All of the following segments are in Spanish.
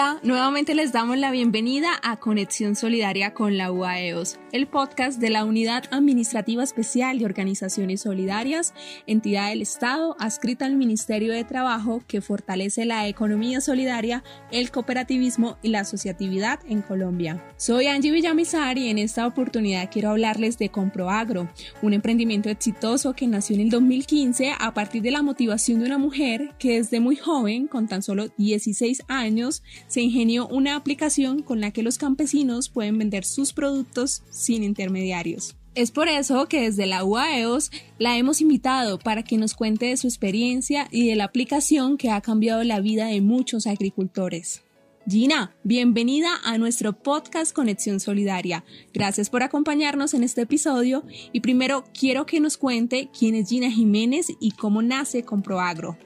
Hola, nuevamente les damos la bienvenida a Conexión Solidaria con la UAEOS, el podcast de la Unidad Administrativa Especial de Organizaciones Solidarias, entidad del Estado adscrita al Ministerio de Trabajo que fortalece la economía solidaria, el cooperativismo y la asociatividad en Colombia. Soy Angie Villamizar y en esta oportunidad quiero hablarles de Comproagro, un emprendimiento exitoso que nació en el 2015 a partir de la motivación de una mujer que desde muy joven, con tan solo 16 años, se ingenió una aplicación con la que los campesinos pueden vender sus productos sin intermediarios. Es por eso que desde la UAEOS la hemos invitado para que nos cuente de su experiencia y de la aplicación que ha cambiado la vida de muchos agricultores. Gina, bienvenida a nuestro podcast Conexión Solidaria. Gracias por acompañarnos en este episodio y primero quiero que nos cuente quién es Gina Jiménez y cómo nace Comproagro.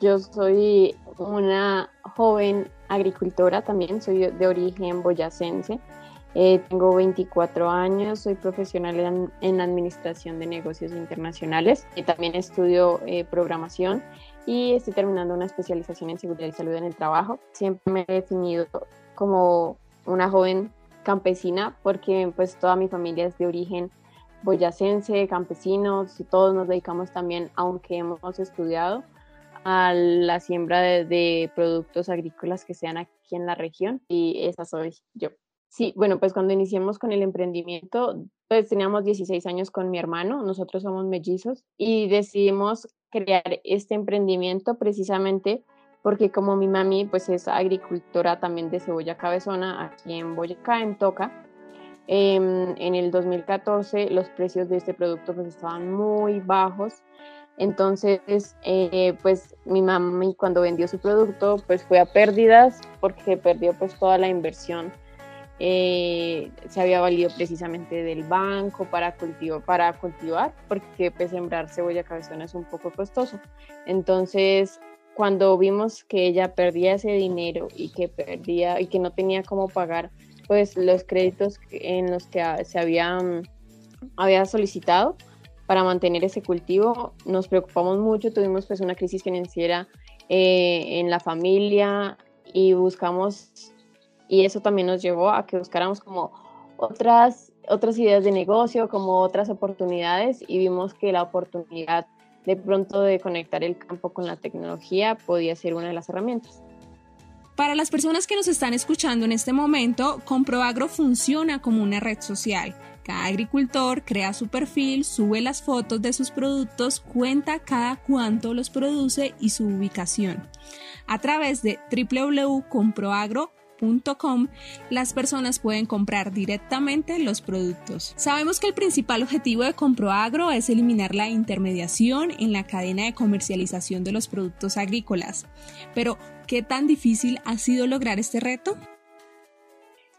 Yo soy una joven agricultora también, soy de origen boyacense. Eh, tengo 24 años, soy profesional en, administración de negocios internacionales. y también estudio eh, programación y estoy terminando una especialización en seguridad y salud en el trabajo. Siempre me he definido como una joven campesina porque pues toda mi familia es de origen boyacense, campesinos y todos nos dedicamos también, aunque hemos estudiado, a la siembra de, productos agrícolas que sean aquí en la región y esa soy yo. Sí, bueno, pues cuando iniciamos con el emprendimiento, pues teníamos 16 años con mi hermano, nosotros somos mellizos y decidimos crear este emprendimiento precisamente porque como mi mami pues es agricultora también de cebolla cabezona aquí en Boyacá, en Toca, em, en el 2014 los precios de este producto pues estaban muy bajos entonces, eh, pues mi mamá cuando vendió su producto, pues fue a pérdidas porque perdió pues toda la inversión. Eh, se había valido precisamente del banco para, cultivo, para cultivar, porque pues sembrar cebolla cabezona es un poco costoso. Entonces, cuando vimos que ella perdía ese dinero y que perdía y que no tenía cómo pagar pues los créditos en los que se había solicitado, para mantener ese cultivo. Nos preocupamos mucho, tuvimos pues una crisis financiera eh, en la familia y buscamos, y eso también nos llevó a que buscáramos como otras, otras ideas de negocio, como otras oportunidades y vimos que la oportunidad de pronto de conectar el campo con la tecnología podía ser una de las herramientas. Para las personas que nos están escuchando en este momento, ComproAgro funciona como una red social cada agricultor crea su perfil, sube las fotos de sus productos, cuenta cada cuánto los produce y su ubicación. A través de www.comproagro.com las personas pueden comprar directamente los productos. Sabemos que el principal objetivo de Comproagro es eliminar la intermediación en la cadena de comercialización de los productos agrícolas. Pero, ¿qué tan difícil ha sido lograr este reto?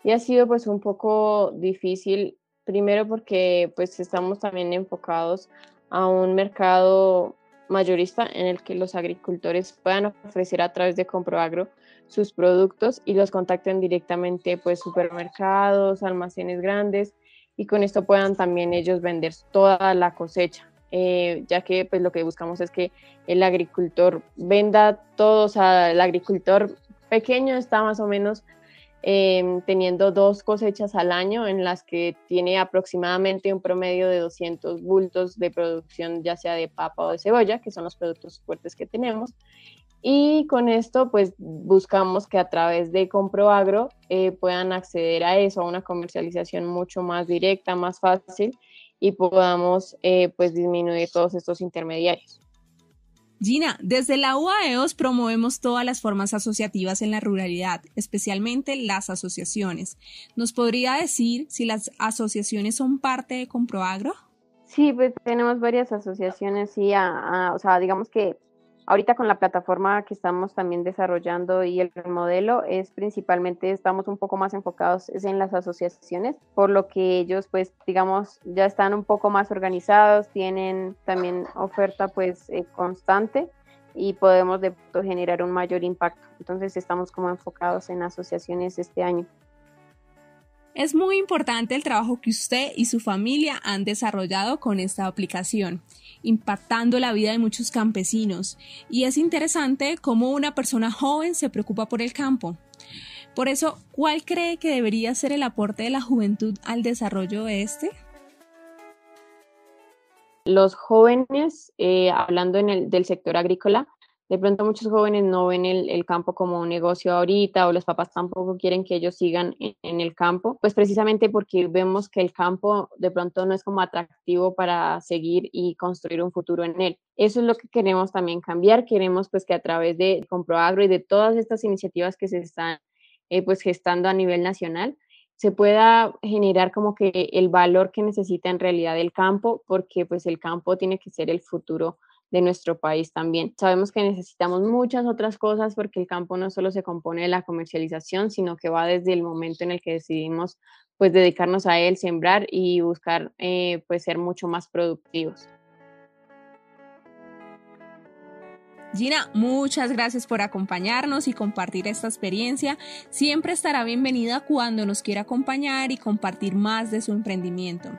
Y ha sido pues un poco difícil Primero porque pues estamos también enfocados a un mercado mayorista en el que los agricultores puedan ofrecer a través de Comproagro sus productos y los contacten directamente pues supermercados, almacenes grandes y con esto puedan también ellos vender toda la cosecha, eh, ya que pues lo que buscamos es que el agricultor venda todo, o sea, el agricultor pequeño está más o menos Em, teniendo dos cosechas al año en las que tiene aproximadamente un promedio de 200 bultos de producción, ya sea de papa o de cebolla, que son los productos fuertes que tenemos. Y con esto, pues buscamos que a través de ComproAgro eh, puedan acceder a eso, a una comercialización mucho más directa, más fácil y podamos eh, pues disminuir todos estos intermediarios. Gina, desde la UAEOS promovemos todas las formas asociativas en la ruralidad, especialmente las asociaciones. ¿Nos podría decir si las asociaciones son parte de Comproagro? Sí, pues tenemos varias asociaciones, sí, o sea, digamos que Ahorita con la plataforma que estamos también desarrollando y el modelo es principalmente, estamos un poco más enfocados en las asociaciones, por lo que ellos pues digamos ya están un poco más organizados, tienen también oferta pues eh, constante y podemos de generar un mayor impacto. Entonces estamos como enfocados en asociaciones este año. Es muy importante el trabajo que usted y su familia han desarrollado con esta aplicación, impactando la vida de muchos campesinos. Y es interesante cómo una persona joven se preocupa por el campo. Por eso, ¿cuál cree que debería ser el aporte de la juventud al desarrollo de este? Los jóvenes, eh, hablando en el, del sector agrícola, de pronto muchos jóvenes no ven el, campo como un negocio ahorita o los papás tampoco quieren que ellos sigan en, el campo, pues precisamente porque vemos que el campo de pronto no es como atractivo para seguir y construir un futuro en él. Eso es lo que queremos también cambiar. Queremos pues que a través de Comproagro y de todas estas iniciativas que se están eh, pues gestando a nivel nacional, se pueda generar como que el valor que necesita en realidad el campo, porque pues el campo tiene que ser el futuro de nuestro país también. Sabemos que necesitamos muchas otras cosas porque el campo no solo se compone de la comercialización, sino que va desde el momento en el que decidimos pues dedicarnos a él, sembrar y buscar eh, pues ser mucho más productivos. Gina, muchas gracias por acompañarnos y compartir esta experiencia. Siempre estará bienvenida cuando nos quiera acompañar y compartir más de su emprendimiento.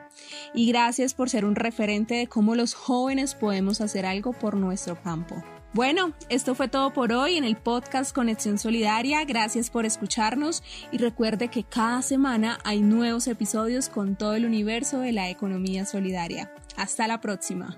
Y gracias por ser un referente de cómo los jóvenes podemos hacer algo por nuestro campo. Bueno, esto fue todo por hoy en el podcast Conexión Solidaria. Gracias por escucharnos y recuerde que cada semana hay nuevos episodios con todo el universo de la economía solidaria. Hasta la próxima.